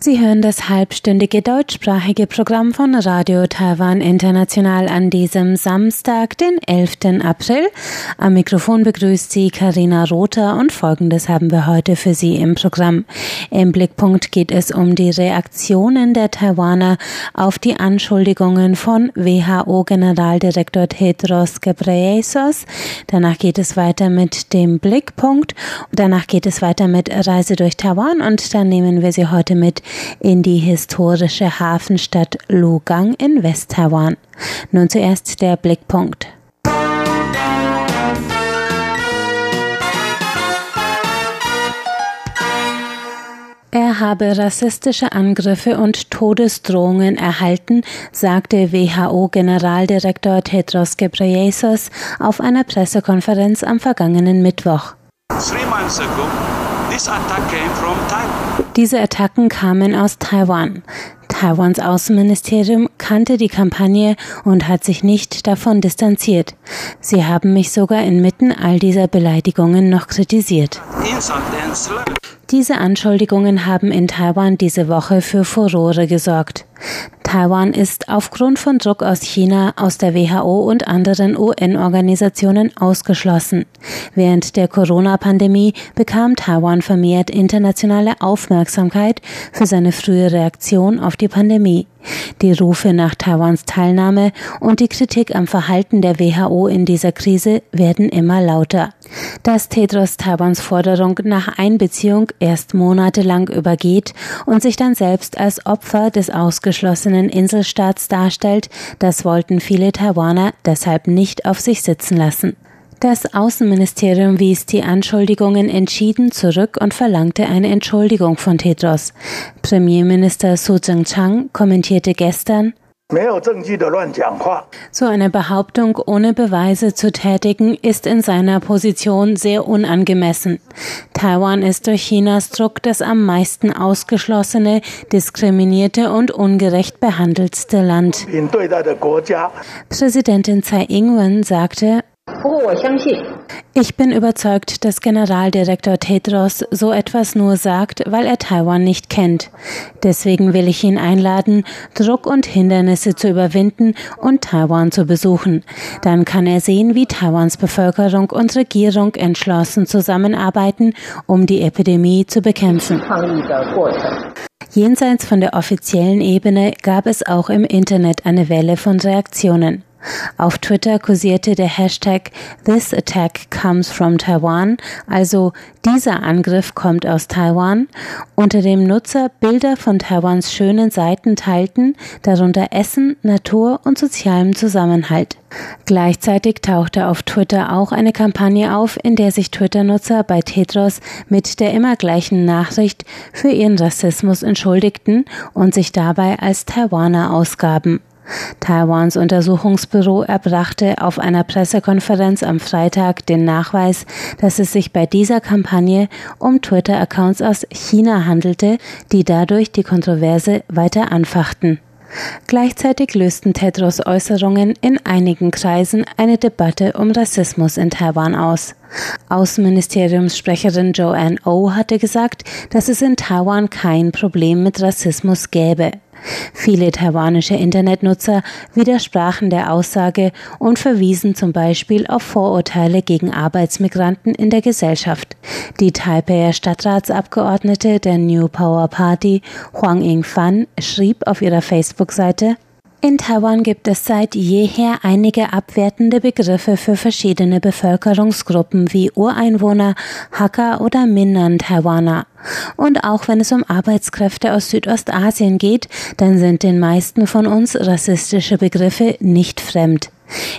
Sie hören das halbstündige deutschsprachige Programm von Radio Taiwan International an diesem Samstag, den 11. April. Am Mikrofon begrüßt Sie Karina Rother und Folgendes haben wir heute für Sie im Programm. Im Blickpunkt geht es um die Reaktionen der Taiwaner auf die Anschuldigungen von WHO-Generaldirektor Tedros Ghebreyesus. Danach geht es weiter mit dem Blickpunkt. Danach geht es weiter mit Reise durch Taiwan und dann nehmen wir Sie heute mit in die historische Hafenstadt Lugang in West-Taiwan. Nun zuerst der Blickpunkt. Er habe rassistische Angriffe und Todesdrohungen erhalten, sagte WHO-Generaldirektor Tedros Ghebreyesus auf einer Pressekonferenz am vergangenen Mittwoch. Three months ago, diese Attacken kamen aus Taiwan. Taiwans Außenministerium kannte die Kampagne und hat sich nicht davon distanziert. Sie haben mich sogar inmitten all dieser Beleidigungen noch kritisiert. Diese Anschuldigungen haben in Taiwan diese Woche für Furore gesorgt. Taiwan ist aufgrund von Druck aus China, aus der WHO und anderen UN-Organisationen ausgeschlossen. Während der Corona-Pandemie bekam Taiwan vermehrt internationale Aufmerksamkeit für seine frühe Reaktion auf die Pandemie. Die Rufe nach Taiwans Teilnahme und die Kritik am Verhalten der WHO in dieser Krise werden immer lauter. Dass Tedros Taiwans Forderung nach Einbeziehung erst monatelang übergeht und sich dann selbst als Opfer des ausgeschlossenen Inselstaats darstellt, das wollten viele Taiwaner deshalb nicht auf sich sitzen lassen. Das Außenministerium wies die Anschuldigungen entschieden zurück und verlangte eine Entschuldigung von Tedros. Premierminister Su Jing-chang kommentierte gestern, so eine Behauptung ohne Beweise zu tätigen, ist in seiner Position sehr unangemessen. Taiwan ist durch Chinas Druck das am meisten ausgeschlossene, diskriminierte und ungerecht behandeltste Land. Präsidentin Tsai Ing-wen sagte, ich bin überzeugt, dass Generaldirektor Tedros so etwas nur sagt, weil er Taiwan nicht kennt. Deswegen will ich ihn einladen, Druck und Hindernisse zu überwinden und Taiwan zu besuchen. Dann kann er sehen, wie Taiwans Bevölkerung und Regierung entschlossen zusammenarbeiten, um die Epidemie zu bekämpfen. Jenseits von der offiziellen Ebene gab es auch im Internet eine Welle von Reaktionen. Auf Twitter kursierte der Hashtag This attack comes from Taiwan, also dieser Angriff kommt aus Taiwan, unter dem Nutzer Bilder von Taiwans schönen Seiten teilten, darunter Essen, Natur und sozialem Zusammenhalt. Gleichzeitig tauchte auf Twitter auch eine Kampagne auf, in der sich Twitter-Nutzer bei Tetros mit der immer gleichen Nachricht für ihren Rassismus entschuldigten und sich dabei als Taiwaner ausgaben. Taiwans Untersuchungsbüro erbrachte auf einer Pressekonferenz am Freitag den Nachweis, dass es sich bei dieser Kampagne um Twitter-Accounts aus China handelte, die dadurch die Kontroverse weiter anfachten. Gleichzeitig lösten Tedros Äußerungen in einigen Kreisen eine Debatte um Rassismus in Taiwan aus. Außenministeriumssprecherin Joanne O oh hatte gesagt, dass es in Taiwan kein Problem mit Rassismus gäbe. Viele taiwanische Internetnutzer widersprachen der Aussage und verwiesen zum Beispiel auf Vorurteile gegen Arbeitsmigranten in der Gesellschaft. Die Taipeier Stadtratsabgeordnete der New Power Party, Huang Ying-fan, schrieb auf ihrer Facebook-Seite, in Taiwan gibt es seit jeher einige abwertende Begriffe für verschiedene Bevölkerungsgruppen wie Ureinwohner, Hakka oder Minnan-Taiwaner. Und auch wenn es um Arbeitskräfte aus Südostasien geht, dann sind den meisten von uns rassistische Begriffe nicht fremd.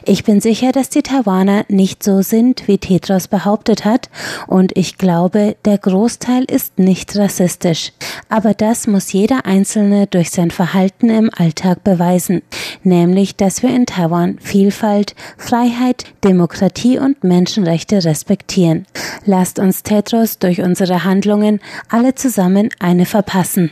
Ich bin sicher, dass die Taiwaner nicht so sind, wie Tetros behauptet hat, und ich glaube, der Großteil ist nicht rassistisch. Aber das muss jeder Einzelne durch sein Verhalten im Alltag beweisen, nämlich, dass wir in Taiwan Vielfalt, Freiheit, Demokratie und Menschenrechte respektieren. Lasst uns Tetros durch unsere Handlungen alle zusammen eine verpassen.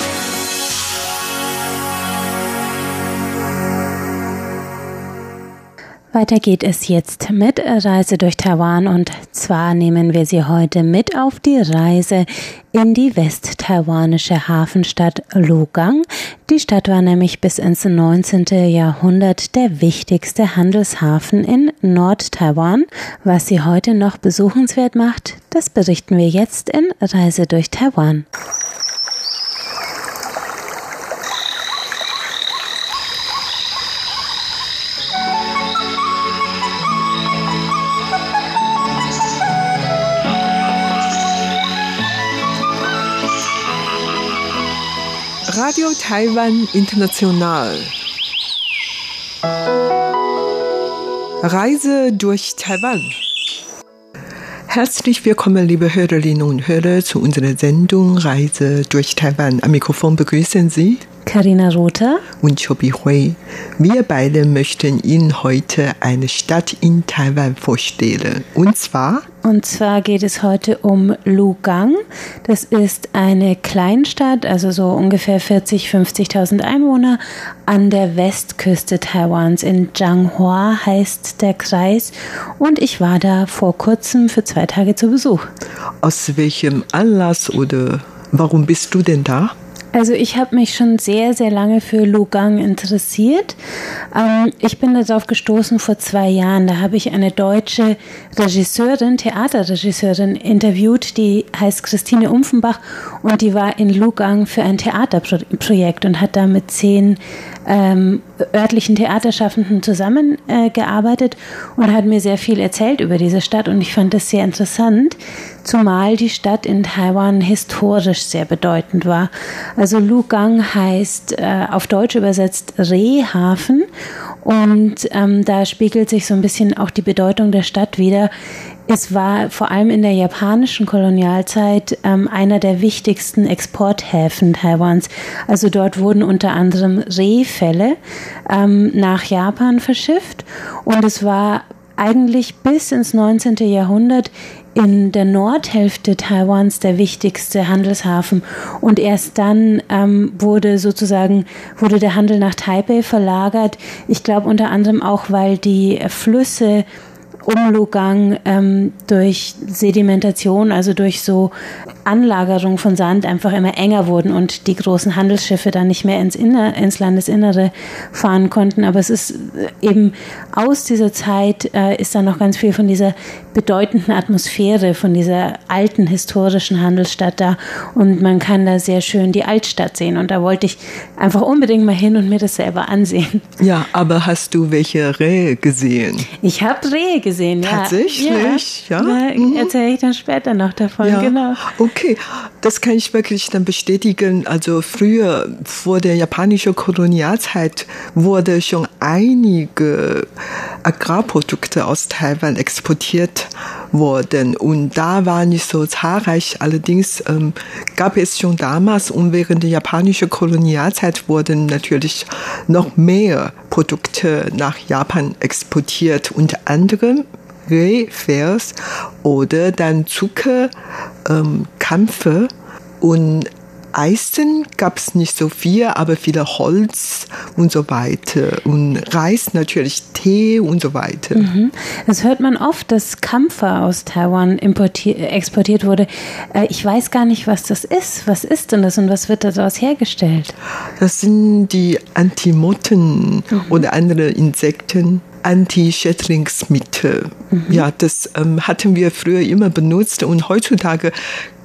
Weiter geht es jetzt mit Reise durch Taiwan und zwar nehmen wir Sie heute mit auf die Reise in die westtaiwanische Hafenstadt Lugang. Die Stadt war nämlich bis ins 19. Jahrhundert der wichtigste Handelshafen in Nord-Taiwan. Was sie heute noch besuchenswert macht, das berichten wir jetzt in Reise durch Taiwan. Radio Taiwan International. Reise durch Taiwan. Herzlich willkommen, liebe Hörerinnen und Hörer, zu unserer Sendung Reise durch Taiwan. Am Mikrofon begrüßen Sie Karina Rother und Chobi Hui. Wir beide möchten Ihnen heute eine Stadt in Taiwan vorstellen. Und zwar? Und zwar geht es heute um Lugang. Das ist eine Kleinstadt, also so ungefähr 40, 50.000 Einwohner an der Westküste Taiwans. In Zhanghua heißt der Kreis. Und ich war da vor kurzem für zwei Tage zu Besuch. Aus welchem Anlass oder warum bist du denn da? Also ich habe mich schon sehr, sehr lange für Lugang interessiert. Ähm, ich bin darauf gestoßen vor zwei Jahren. Da habe ich eine deutsche Regisseurin, Theaterregisseurin interviewt, die heißt Christine Umfenbach und die war in Lugang für ein Theaterprojekt und hat da mit zehn ähm, örtlichen Theaterschaffenden zusammengearbeitet äh, und hat mir sehr viel erzählt über diese Stadt und ich fand das sehr interessant, zumal die Stadt in Taiwan historisch sehr bedeutend war. Also Lugang heißt äh, auf Deutsch übersetzt Rehhafen und ähm, da spiegelt sich so ein bisschen auch die Bedeutung der Stadt wieder. Es war vor allem in der japanischen Kolonialzeit ähm, einer der wichtigsten Exporthäfen Taiwans. Also dort wurden unter anderem Rehfälle ähm, nach Japan verschifft und es war eigentlich bis ins 19. Jahrhundert in der Nordhälfte Taiwans der wichtigste Handelshafen und erst dann ähm, wurde sozusagen wurde der Handel nach Taipei verlagert. Ich glaube unter anderem auch, weil die Flüsse Umlugang ähm, durch Sedimentation, also durch so Anlagerung von Sand einfach immer enger wurden und die großen Handelsschiffe dann nicht mehr ins, Inner, ins Landesinnere fahren konnten. Aber es ist äh, eben aus dieser Zeit äh, ist da noch ganz viel von dieser bedeutenden Atmosphäre, von dieser alten historischen Handelsstadt da und man kann da sehr schön die Altstadt sehen und da wollte ich einfach unbedingt mal hin und mir das selber ansehen. Ja, aber hast du welche Rehe gesehen? Ich habe Rehe gesehen, ja. Tatsächlich, ja. ja. Mhm. Erzähle ich dann später noch davon, ja. genau. Okay, das kann ich wirklich dann bestätigen. Also früher, vor der japanischen Kolonialzeit, wurde schon einige Agrarprodukte aus Taiwan exportiert worden. Und da war nicht so zahlreich. Allerdings ähm, gab es schon damals und während der japanischen Kolonialzeit wurden natürlich noch mehr Produkte nach Japan exportiert. Unter anderem Rehfers oder dann Zucker, ähm, Kampfe und Eisen gab es nicht so viel, aber viele Holz und so weiter. Und Reis natürlich, Tee und so weiter. Mhm. Das hört man oft, dass Kampfer aus Taiwan exportiert wurde. Äh, ich weiß gar nicht, was das ist. Was ist denn das und was wird daraus hergestellt? Das sind die Antimotten mhm. oder andere Insekten. Anti-Schädlingsmittel. Mhm. Ja, das ähm, hatten wir früher immer benutzt und heutzutage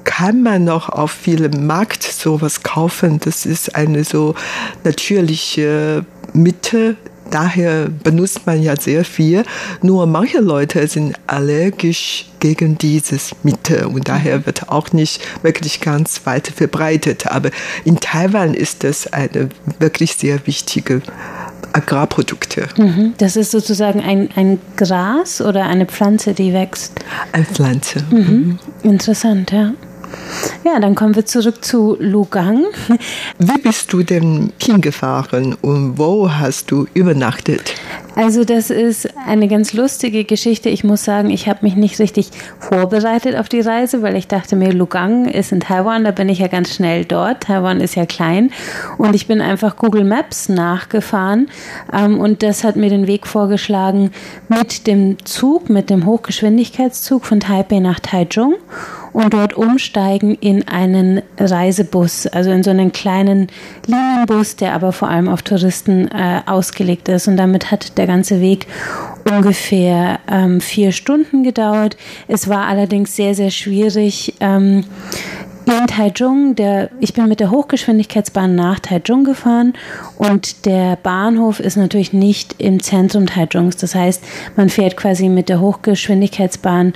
kann man noch auf vielem Markt sowas kaufen. Das ist eine so natürliche Mitte. Daher benutzt man ja sehr viel. Nur manche Leute sind allergisch gegen dieses Mittel und daher wird auch nicht wirklich ganz weit verbreitet. Aber in Taiwan ist das eine wirklich sehr wichtige Agrarprodukte. Mhm. Das ist sozusagen ein, ein Gras oder eine Pflanze, die wächst? Eine Pflanze. Mhm. Mhm. Interessant, ja. Ja, dann kommen wir zurück zu Lugang. Wie bist du denn hingefahren und wo hast du übernachtet? Also das ist eine ganz lustige Geschichte. Ich muss sagen, ich habe mich nicht richtig vorbereitet auf die Reise, weil ich dachte mir, Lugang ist in Taiwan, da bin ich ja ganz schnell dort. Taiwan ist ja klein und ich bin einfach Google Maps nachgefahren ähm, und das hat mir den Weg vorgeschlagen mit dem Zug, mit dem Hochgeschwindigkeitszug von Taipei nach Taichung und dort umsteigen in einen Reisebus, also in so einen kleinen Linienbus, der aber vor allem auf Touristen äh, ausgelegt ist. Und damit hat der ganze Weg ungefähr ähm, vier Stunden gedauert. Es war allerdings sehr, sehr schwierig. Ähm, in Taichung, der, ich bin mit der Hochgeschwindigkeitsbahn nach Taichung gefahren und der Bahnhof ist natürlich nicht im Zentrum Taichungs. Das heißt, man fährt quasi mit der Hochgeschwindigkeitsbahn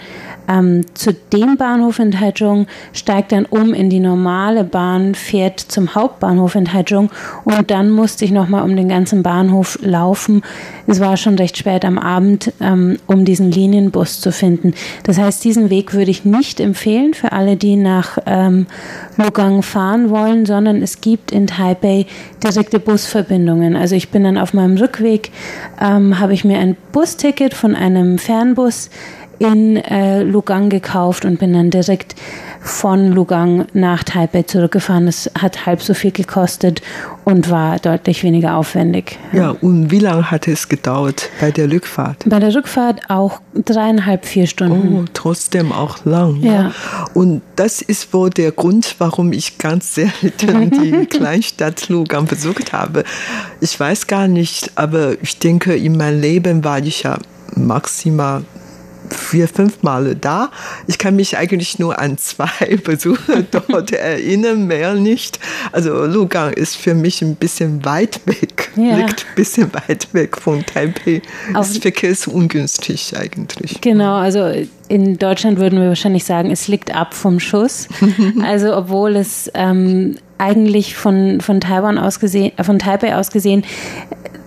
ähm, zu dem Bahnhof in Taichung, steigt dann um in die normale Bahn, fährt zum Hauptbahnhof in Taichung und dann musste ich nochmal um den ganzen Bahnhof laufen. Es war schon recht spät am Abend, ähm, um diesen Linienbus zu finden. Das heißt, diesen Weg würde ich nicht empfehlen für alle, die nach ähm, Lugang fahren wollen, sondern es gibt in Taipei direkte Busverbindungen. Also ich bin dann auf meinem Rückweg, ähm, habe ich mir ein Busticket von einem Fernbus in äh, Lugang gekauft und bin dann direkt von Lugang nach Taipei zurückgefahren. Das hat halb so viel gekostet und war deutlich weniger aufwendig. Ja, und wie lange hat es gedauert bei der Rückfahrt? Bei der Rückfahrt auch dreieinhalb, vier Stunden. Oh, trotzdem auch lang. Ja. Und das ist wohl der Grund, warum ich ganz selten die Kleinstadt Lugang besucht habe. Ich weiß gar nicht, aber ich denke, in meinem Leben war ich ja maximal vier, fünf Male da. Ich kann mich eigentlich nur an zwei Besuche dort erinnern, mehr nicht. Also Lugang ist für mich ein bisschen weit weg, ja. liegt ein bisschen weit weg von Taipei. Auf ist verkehrsungünstig eigentlich. Genau, also in Deutschland würden wir wahrscheinlich sagen, es liegt ab vom Schuss. Also obwohl es ähm, eigentlich von, von Taiwan aus gesehen, von Taipei aus gesehen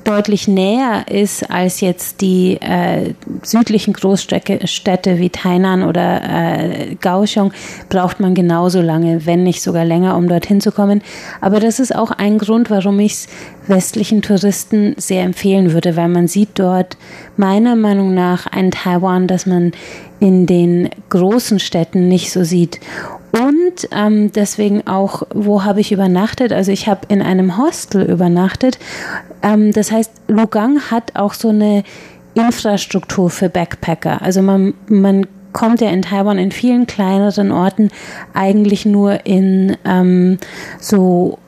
deutlich näher ist als jetzt die äh, südlichen Großstädte wie Tainan oder äh, Kaohsiung, braucht man genauso lange, wenn nicht sogar länger, um dorthin zu kommen. Aber das ist auch ein Grund, warum ich es westlichen Touristen sehr empfehlen würde, weil man sieht dort meiner Meinung nach ein Taiwan, das man in den großen Städten nicht so sieht. Und ähm, deswegen auch, wo habe ich übernachtet? Also ich habe in einem Hostel übernachtet. Ähm, das heißt, Lugang hat auch so eine Infrastruktur für Backpacker. Also man, man kommt ja in Taiwan in vielen kleineren Orten eigentlich nur in ähm, so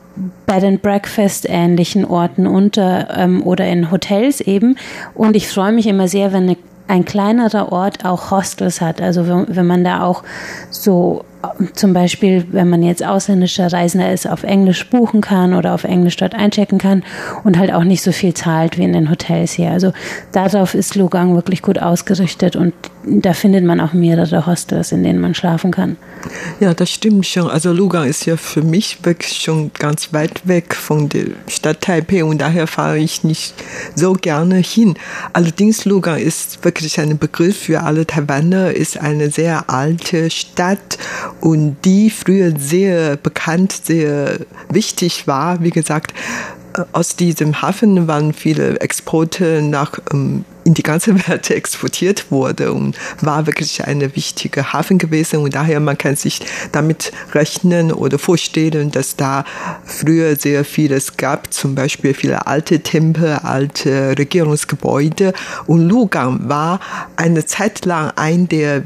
Bed and Breakfast ähnlichen Orten unter ähm, oder in Hotels eben. Und ich freue mich immer sehr, wenn eine, ein kleinerer Ort auch Hostels hat. Also wenn, wenn man da auch so zum Beispiel, wenn man jetzt ausländischer Reisender ist, auf Englisch buchen kann oder auf Englisch dort einchecken kann und halt auch nicht so viel zahlt wie in den Hotels hier. Also darauf ist Lugang wirklich gut ausgerichtet und da findet man auch mehrere Hostels, in denen man schlafen kann. Ja, das stimmt schon. Also Lugang ist ja für mich wirklich schon ganz weit weg von der Stadt Taipei und daher fahre ich nicht so gerne hin. Allerdings Lugang ist wirklich ein Begriff für alle Taiwaner, ist eine sehr alte Stadt und die früher sehr bekannt, sehr wichtig war. Wie gesagt, aus diesem Hafen waren viele Exporte nach ähm, in die ganze Welt exportiert wurde und war wirklich eine wichtige Hafen gewesen. Und daher man kann sich damit rechnen oder vorstellen, dass da früher sehr vieles gab, zum Beispiel viele alte Tempel, alte Regierungsgebäude. Und Lugang war eine Zeit lang ein der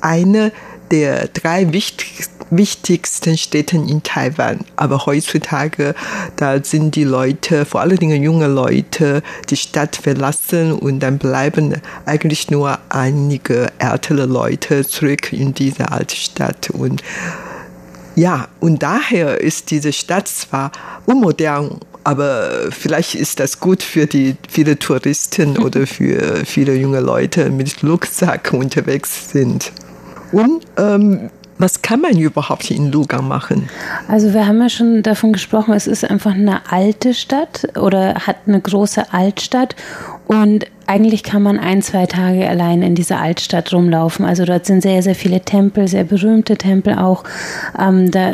eine der drei wichtigsten wichtigsten Städten in Taiwan. Aber heutzutage, da sind die Leute, vor allen Dingen junge Leute, die Stadt verlassen und dann bleiben eigentlich nur einige ältere Leute zurück in diese alte Stadt. Und ja, und daher ist diese Stadt zwar unmodern, aber vielleicht ist das gut für die viele Touristen oder für viele junge Leute mit Rucksack unterwegs sind. Und ähm, was kann man überhaupt in Lugang machen? Also wir haben ja schon davon gesprochen, es ist einfach eine alte Stadt oder hat eine große Altstadt Und eigentlich kann man ein, zwei Tage allein in dieser Altstadt rumlaufen. Also dort sind sehr, sehr viele Tempel, sehr berühmte Tempel auch. Ähm, da,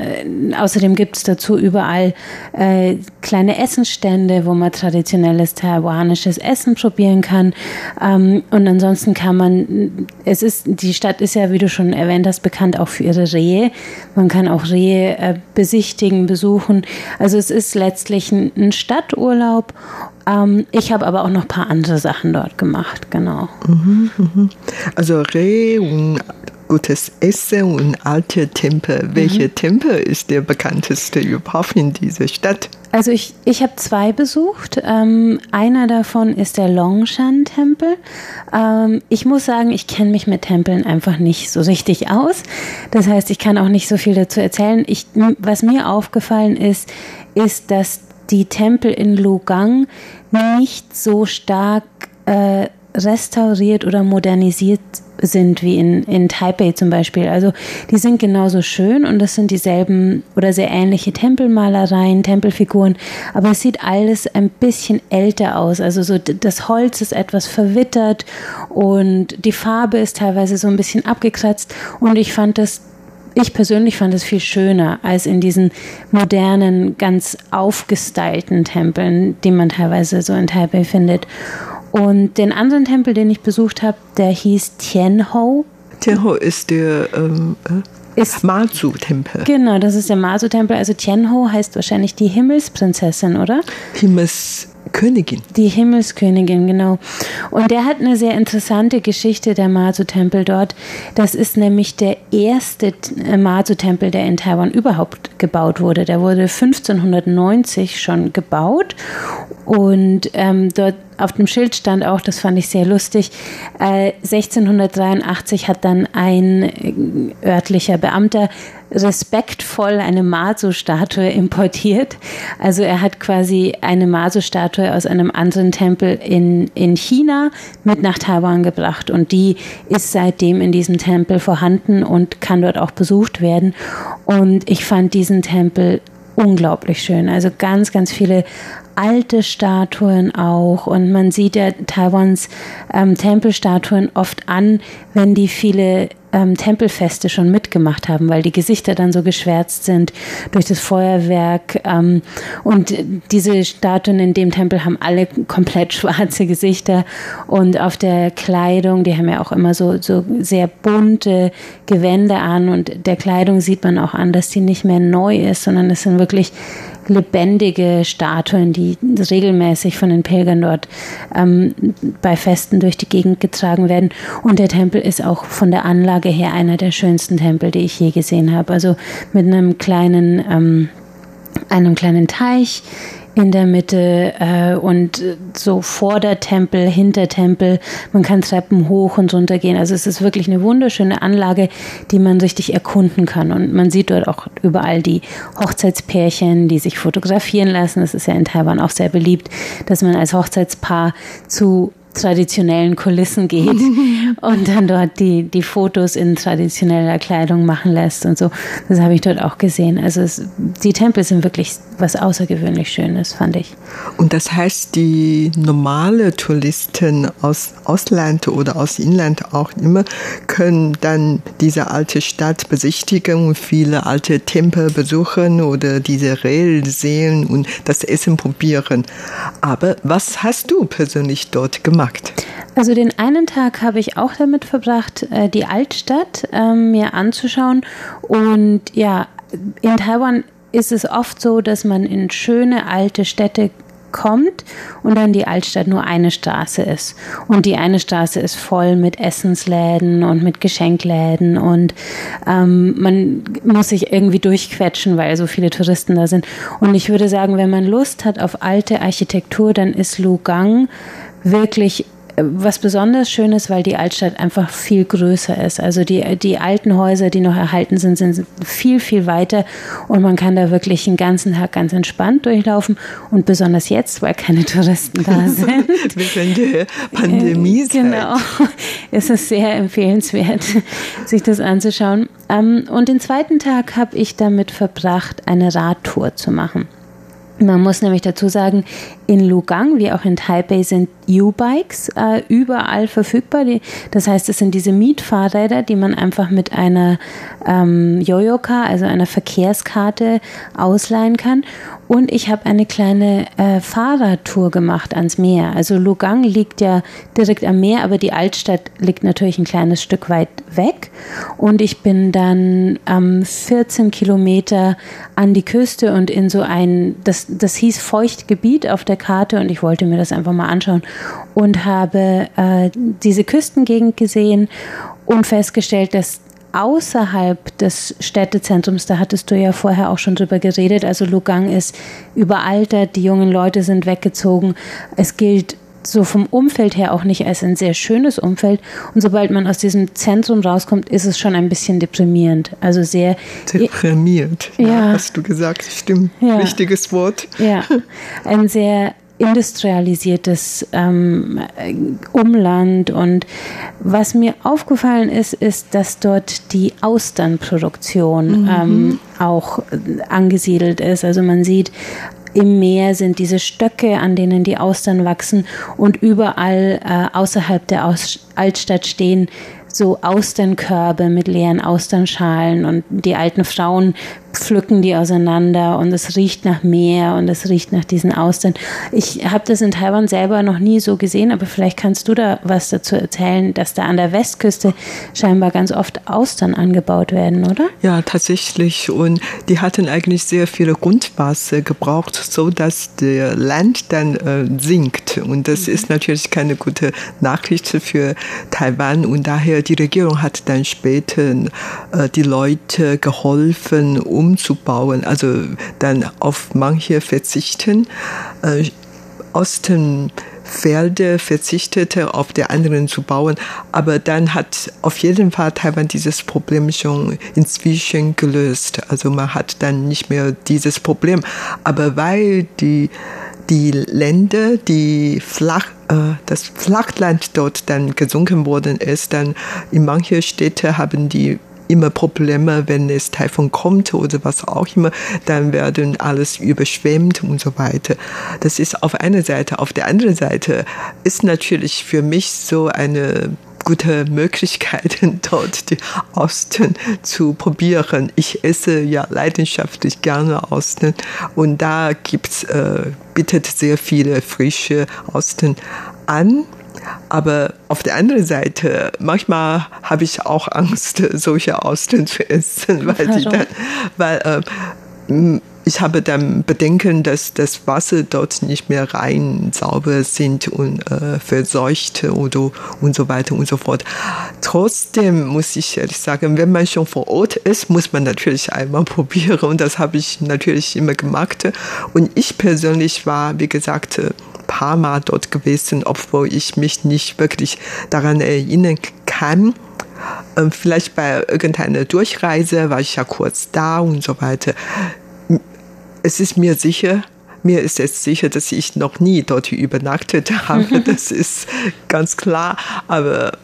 außerdem gibt es dazu überall äh, kleine Essensstände, wo man traditionelles taiwanisches Essen probieren kann. Ähm, und ansonsten kann man, es ist, die Stadt ist ja, wie du schon erwähnt hast, bekannt auch für ihre Rehe. Man kann auch Rehe äh, besichtigen, besuchen. Also es ist letztlich ein, ein Stadturlaub ähm, ich habe aber auch noch ein paar andere Sachen dort gemacht, genau. Mhm, mhm. Also Reh und gutes Essen und alte Tempel. Mhm. Welcher Tempel ist der bekannteste überhaupt in dieser Stadt? Also ich, ich habe zwei besucht. Ähm, einer davon ist der Longshan-Tempel. Ähm, ich muss sagen, ich kenne mich mit Tempeln einfach nicht so richtig aus. Das heißt, ich kann auch nicht so viel dazu erzählen. Ich, was mir aufgefallen ist, ist, dass die Tempel in Lugang nicht so stark äh, restauriert oder modernisiert sind wie in, in Taipei zum Beispiel. Also die sind genauso schön und das sind dieselben oder sehr ähnliche Tempelmalereien, Tempelfiguren, aber es sieht alles ein bisschen älter aus. Also so das Holz ist etwas verwittert und die Farbe ist teilweise so ein bisschen abgekratzt und ich fand das ich persönlich fand es viel schöner als in diesen modernen, ganz aufgestylten Tempeln, die man teilweise so in Taipei findet. Und den anderen Tempel, den ich besucht habe, der hieß Tianhou. Tianhou ist der ähm, äh, ist, Mazu-Tempel. Genau, das ist der Mazu-Tempel. Also Tianhou heißt wahrscheinlich die Himmelsprinzessin, oder? Himmels Königin. Die Himmelskönigin, genau. Und der hat eine sehr interessante Geschichte, der Mazu-Tempel dort. Das ist nämlich der erste äh, Mazu-Tempel, der in Taiwan überhaupt gebaut wurde. Der wurde 1590 schon gebaut und ähm, dort auf dem Schild stand auch, das fand ich sehr lustig, äh, 1683 hat dann ein äh, örtlicher Beamter respektvoll eine Maso-Statue importiert. Also er hat quasi eine Maso-Statue aus einem anderen Tempel in, in China mit nach Taiwan gebracht und die ist seitdem in diesem Tempel vorhanden und kann dort auch besucht werden. Und ich fand diesen Tempel unglaublich schön. Also ganz, ganz viele alte Statuen auch und man sieht ja Taiwans ähm, Tempelstatuen oft an, wenn die viele ähm, Tempelfeste schon mitgemacht haben, weil die Gesichter dann so geschwärzt sind durch das Feuerwerk. Ähm, und diese Statuen in dem Tempel haben alle komplett schwarze Gesichter und auf der Kleidung, die haben ja auch immer so, so sehr bunte Gewände an und der Kleidung sieht man auch an, dass die nicht mehr neu ist, sondern es sind wirklich lebendige Statuen, die regelmäßig von den Pilgern dort ähm, bei Festen durch die Gegend getragen werden. Und der Tempel ist auch von der Anlage her einer der schönsten Tempel, die ich je gesehen habe. Also mit einem kleinen, ähm, einem kleinen Teich in der Mitte äh, und so vor der Tempel, hinter Tempel. Man kann Treppen hoch und runter gehen. Also es ist wirklich eine wunderschöne Anlage, die man richtig erkunden kann. Und man sieht dort auch überall die Hochzeitspärchen, die sich fotografieren lassen. Das ist ja in Taiwan auch sehr beliebt, dass man als Hochzeitspaar zu traditionellen Kulissen geht und dann dort die, die Fotos in traditioneller Kleidung machen lässt und so. Das habe ich dort auch gesehen. Also es, die Tempel sind wirklich was außergewöhnlich Schönes, fand ich. Und das heißt, die normale Touristen aus Ausland oder aus Inland auch immer können dann diese alte Stadt besichtigen und viele alte Tempel besuchen oder diese Rail sehen und das Essen probieren. Aber was hast du persönlich dort gemacht? Gemacht? Also den einen Tag habe ich auch damit verbracht, äh, die Altstadt ähm, mir anzuschauen. Und ja, in Taiwan ist es oft so, dass man in schöne alte Städte kommt und dann die Altstadt nur eine Straße ist. Und die eine Straße ist voll mit Essensläden und mit Geschenkläden und ähm, man muss sich irgendwie durchquetschen, weil so viele Touristen da sind. Und ich würde sagen, wenn man Lust hat auf alte Architektur, dann ist Lugang wirklich äh, was besonders schön ist, weil die Altstadt einfach viel größer ist. Also die, die alten Häuser, die noch erhalten sind, sind viel, viel weiter und man kann da wirklich den ganzen Tag ganz entspannt durchlaufen und besonders jetzt, weil keine Touristen da sind. Sind die Pandemie. Genau. Es ist sehr empfehlenswert, sich das anzuschauen. Ähm, und den zweiten Tag habe ich damit verbracht, eine Radtour zu machen. Man muss nämlich dazu sagen, in Lugang wie auch in Taipei sind U-Bikes äh, überall verfügbar. Die, das heißt, es sind diese Mietfahrräder, die man einfach mit einer ähm, Yoyoka, also einer Verkehrskarte, ausleihen kann. Und ich habe eine kleine äh, Fahrradtour gemacht ans Meer. Also Lugang liegt ja direkt am Meer, aber die Altstadt liegt natürlich ein kleines Stück weit weg. Und ich bin dann ähm, 14 Kilometer an die Küste und in so ein, das, das hieß Feuchtgebiet auf der Karte und ich wollte mir das einfach mal anschauen und habe äh, diese Küstengegend gesehen und festgestellt, dass außerhalb des Städtezentrums, da hattest du ja vorher auch schon drüber geredet, also Lugang ist überaltert, die jungen Leute sind weggezogen. Es gilt so vom Umfeld her auch nicht als ein sehr schönes Umfeld. Und sobald man aus diesem Zentrum rauskommt, ist es schon ein bisschen deprimierend. Also sehr. Deprimiert, ja, ja hast du gesagt. Stimmt. Ja. Richtiges Wort. Ja. Ein sehr industrialisiertes ähm, Umland. Und was mir aufgefallen ist, ist, dass dort die Austernproduktion mhm. ähm, auch angesiedelt ist. Also man sieht im Meer sind diese Stöcke, an denen die Austern wachsen und überall äh, außerhalb der Aus Altstadt stehen so Austernkörbe mit leeren Austernschalen und die alten Frauen pflücken die auseinander und es riecht nach Meer und es riecht nach diesen Austern. Ich habe das in Taiwan selber noch nie so gesehen, aber vielleicht kannst du da was dazu erzählen, dass da an der Westküste scheinbar ganz oft Austern angebaut werden, oder? Ja, tatsächlich. Und die hatten eigentlich sehr viele Grundwasser gebraucht, so dass der Land dann äh, sinkt. Und das mhm. ist natürlich keine gute Nachricht für Taiwan. Und daher die Regierung hat dann später äh, die Leute geholfen, umzubauen, also dann auf manche verzichten. Äh, Osten Felder verzichtete, auf der anderen zu bauen. Aber dann hat auf jeden Fall Taiwan dieses Problem schon inzwischen gelöst. Also man hat dann nicht mehr dieses Problem. Aber weil die, die Länder, die flach, äh, das Flachland dort dann gesunken worden ist, dann in manchen Städten haben die immer Probleme, wenn es Taifun kommt oder was auch immer, dann werden alles überschwemmt und so weiter. Das ist auf einer Seite. Auf der anderen Seite ist natürlich für mich so eine gute Möglichkeit, dort die Osten zu probieren. Ich esse ja leidenschaftlich gerne Osten und da gibt's äh, bietet sehr viele frische Osten an. Aber auf der anderen Seite, manchmal habe ich auch Angst, solche Austern zu essen, weil die dann, weil äh, ich habe dann Bedenken, dass das Wasser dort nicht mehr rein sauber sind und äh, verseucht oder und so weiter und so fort. Trotzdem muss ich ehrlich sagen, wenn man schon vor Ort ist, muss man natürlich einmal probieren und das habe ich natürlich immer gemacht. Und ich persönlich war, wie gesagt, paar Mal dort gewesen, obwohl ich mich nicht wirklich daran erinnern kann. Ähm, vielleicht bei irgendeiner Durchreise war ich ja kurz da und so weiter. Es ist mir sicher, mir ist es sicher, dass ich noch nie dort übernachtet habe. Das ist ganz klar. Aber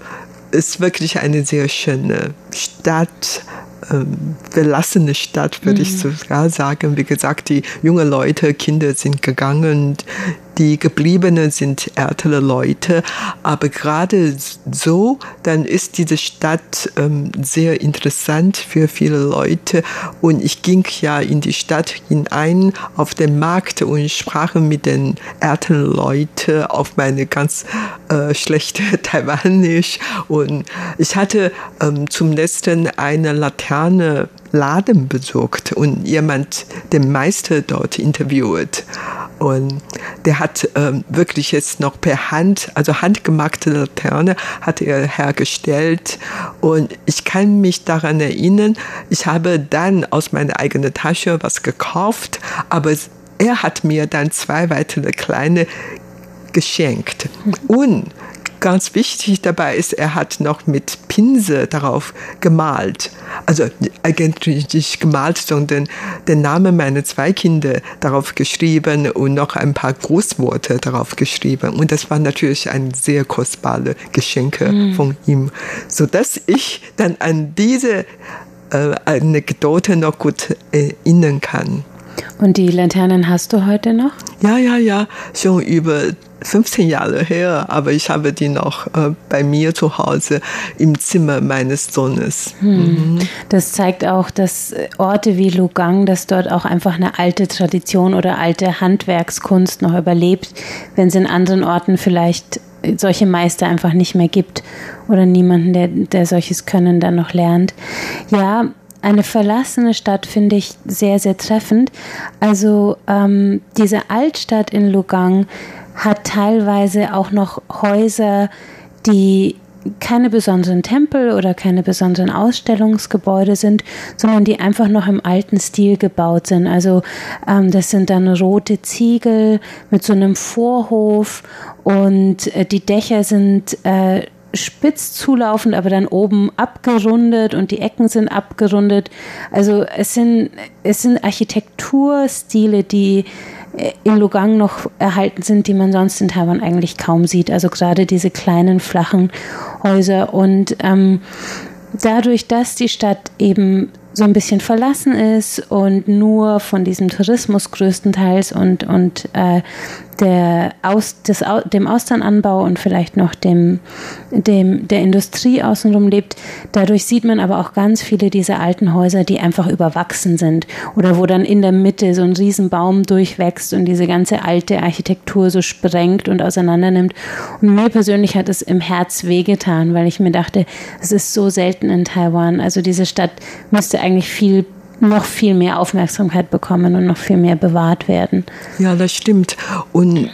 es ist wirklich eine sehr schöne Stadt ähm, verlassene Stadt, würde mhm. ich sogar sagen. Wie gesagt, die jungen Leute, Kinder sind gegangen, die Gebliebenen sind ältere Leute. Aber gerade so, dann ist diese Stadt ähm, sehr interessant für viele Leute. Und ich ging ja in die Stadt hinein auf den Markt und sprach mit den älteren Leuten auf meine ganz äh, schlechte Taiwanisch. Und ich hatte ähm, zum letzten eine Laterne Laden besucht und jemand den Meister dort interviewt. Und der hat ähm, wirklich jetzt noch per Hand, also handgemachte Laterne hat er hergestellt. Und ich kann mich daran erinnern, ich habe dann aus meiner eigenen Tasche was gekauft, aber er hat mir dann zwei weitere kleine geschenkt. Und ganz wichtig dabei ist, er hat noch mit Pinsel darauf gemalt. Also eigentlich nicht gemalt, sondern den Namen meiner zwei Kinder darauf geschrieben und noch ein paar Großworte darauf geschrieben. Und das war natürlich ein sehr kostbare Geschenke mhm. von ihm, so dass ich dann an diese äh, Anekdote noch gut erinnern kann. Und die Laternen hast du heute noch? Ja, ja, ja, schon über 15 Jahre her, aber ich habe die noch äh, bei mir zu Hause im Zimmer meines Sohnes. Hm. Mhm. Das zeigt auch, dass Orte wie Lugang, dass dort auch einfach eine alte Tradition oder alte Handwerkskunst noch überlebt, wenn es in anderen Orten vielleicht solche Meister einfach nicht mehr gibt oder niemanden, der, der solches Können dann noch lernt. Ja, eine verlassene Stadt finde ich sehr, sehr treffend. Also ähm, diese Altstadt in Lugang hat teilweise auch noch Häuser, die keine besonderen Tempel oder keine besonderen Ausstellungsgebäude sind, sondern die einfach noch im alten Stil gebaut sind. Also ähm, das sind dann rote Ziegel mit so einem Vorhof und äh, die Dächer sind äh, spitz zulaufend, aber dann oben abgerundet und die Ecken sind abgerundet. Also es sind, es sind Architekturstile, die in Lugang noch erhalten sind, die man sonst in Taiwan eigentlich kaum sieht. Also gerade diese kleinen flachen Häuser und ähm, dadurch, dass die Stadt eben so ein bisschen verlassen ist und nur von diesem Tourismus größtenteils und, und äh, der Aus, des, dem Austernanbau und vielleicht noch dem, dem, der Industrie außenrum lebt. Dadurch sieht man aber auch ganz viele dieser alten Häuser, die einfach überwachsen sind oder wo dann in der Mitte so ein Riesenbaum durchwächst und diese ganze alte Architektur so sprengt und auseinandernimmt. Und mir persönlich hat es im Herz wehgetan, weil ich mir dachte, es ist so selten in Taiwan. Also diese Stadt müsste eigentlich viel noch viel mehr Aufmerksamkeit bekommen und noch viel mehr bewahrt werden. Ja, das stimmt. Und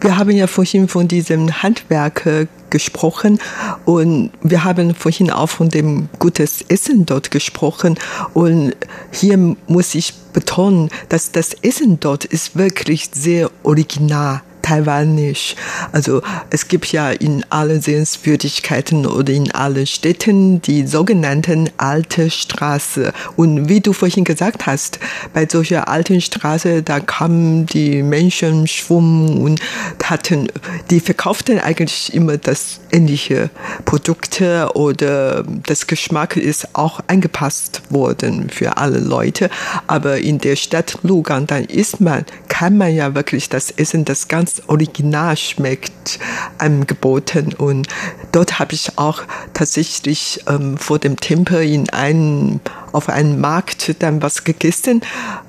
wir haben ja vorhin von diesem Handwerk gesprochen und wir haben vorhin auch von dem gutes Essen dort gesprochen und hier muss ich betonen, dass das Essen dort ist wirklich sehr original taiwanisch. Also es gibt ja in allen Sehenswürdigkeiten oder in allen Städten die sogenannten alte Straße. Und wie du vorhin gesagt hast, bei solcher alten Straße, da kamen die Menschen schwumm und hatten, die verkauften eigentlich immer das ähnliche Produkte oder das Geschmack ist auch angepasst worden für alle Leute. Aber in der Stadt Lugang, dann ist man, kann man ja wirklich das Essen, das ganz Original schmeckt, angeboten. Und dort habe ich auch tatsächlich ähm, vor dem Tempel in einem auf einem Markt dann was gegessen.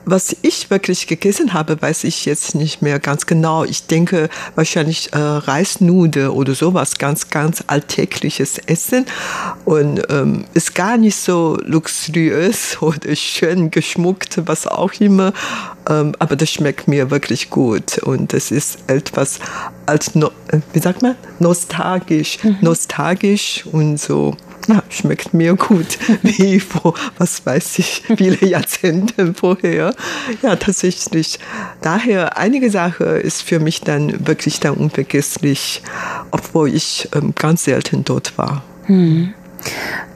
Was ich wirklich gegessen habe, weiß ich jetzt nicht mehr ganz genau. Ich denke wahrscheinlich äh, Reisnude oder sowas, ganz, ganz alltägliches Essen. Und ähm, ist gar nicht so luxuriös oder schön geschmuckt, was auch immer. Ähm, aber das schmeckt mir wirklich gut. Und das ist etwas als, no, äh, wie sagt man, nostalgisch, mhm. nostalgisch und so ja, schmeckt mir gut, wie vor, was weiß ich, viele Jahrzehnte vorher. Ja, tatsächlich. Daher, einige Sachen ist für mich dann wirklich dann unvergesslich, obwohl ich ähm, ganz selten dort war. Hm.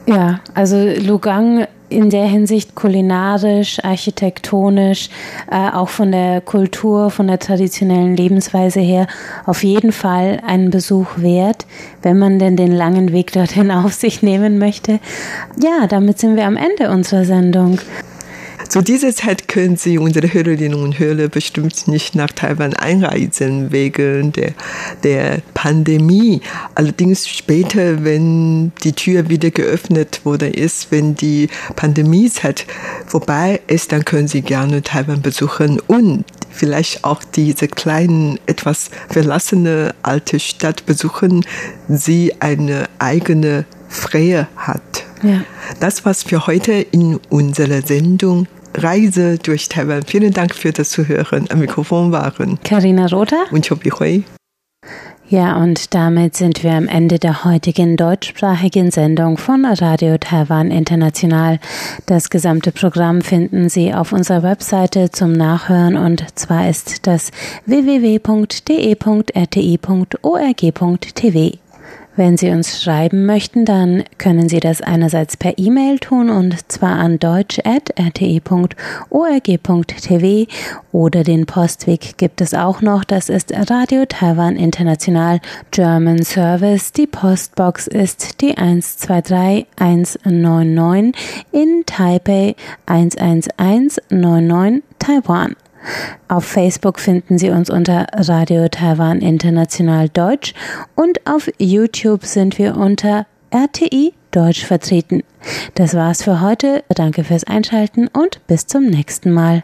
Ja, also Lugang in der Hinsicht kulinarisch, architektonisch, äh, auch von der Kultur, von der traditionellen Lebensweise her auf jeden Fall einen Besuch wert, wenn man denn den langen Weg dorthin auf sich nehmen möchte. Ja, damit sind wir am Ende unserer Sendung. Zu dieser Zeit können Sie unsere Hörerinnen und Hörer bestimmt nicht nach Taiwan einreisen wegen der, der Pandemie. Allerdings später, wenn die Tür wieder geöffnet worden ist, wenn die Pandemiezeit vorbei ist, dann können Sie gerne Taiwan besuchen und vielleicht auch diese kleinen, etwas verlassene alte Stadt besuchen, sie eine eigene Freie hat. Ja. Das war's für heute in unserer Sendung Reise durch Taiwan. Vielen Dank für das Zuhören. Am Mikrofon waren Karina Rother und Chobi Hui. Ja, und damit sind wir am Ende der heutigen deutschsprachigen Sendung von Radio Taiwan International. Das gesamte Programm finden Sie auf unserer Webseite zum Nachhören und zwar ist das www.de.rti.org.tv. Wenn Sie uns schreiben möchten, dann können Sie das einerseits per E-Mail tun und zwar an deutsch.rti.org.tv oder den Postweg gibt es auch noch. Das ist Radio Taiwan International German Service. Die Postbox ist die 123199 in Taipei 11199 Taiwan. Auf Facebook finden Sie uns unter Radio Taiwan International Deutsch und auf YouTube sind wir unter RTI Deutsch vertreten. Das war's für heute. Danke fürs Einschalten und bis zum nächsten Mal.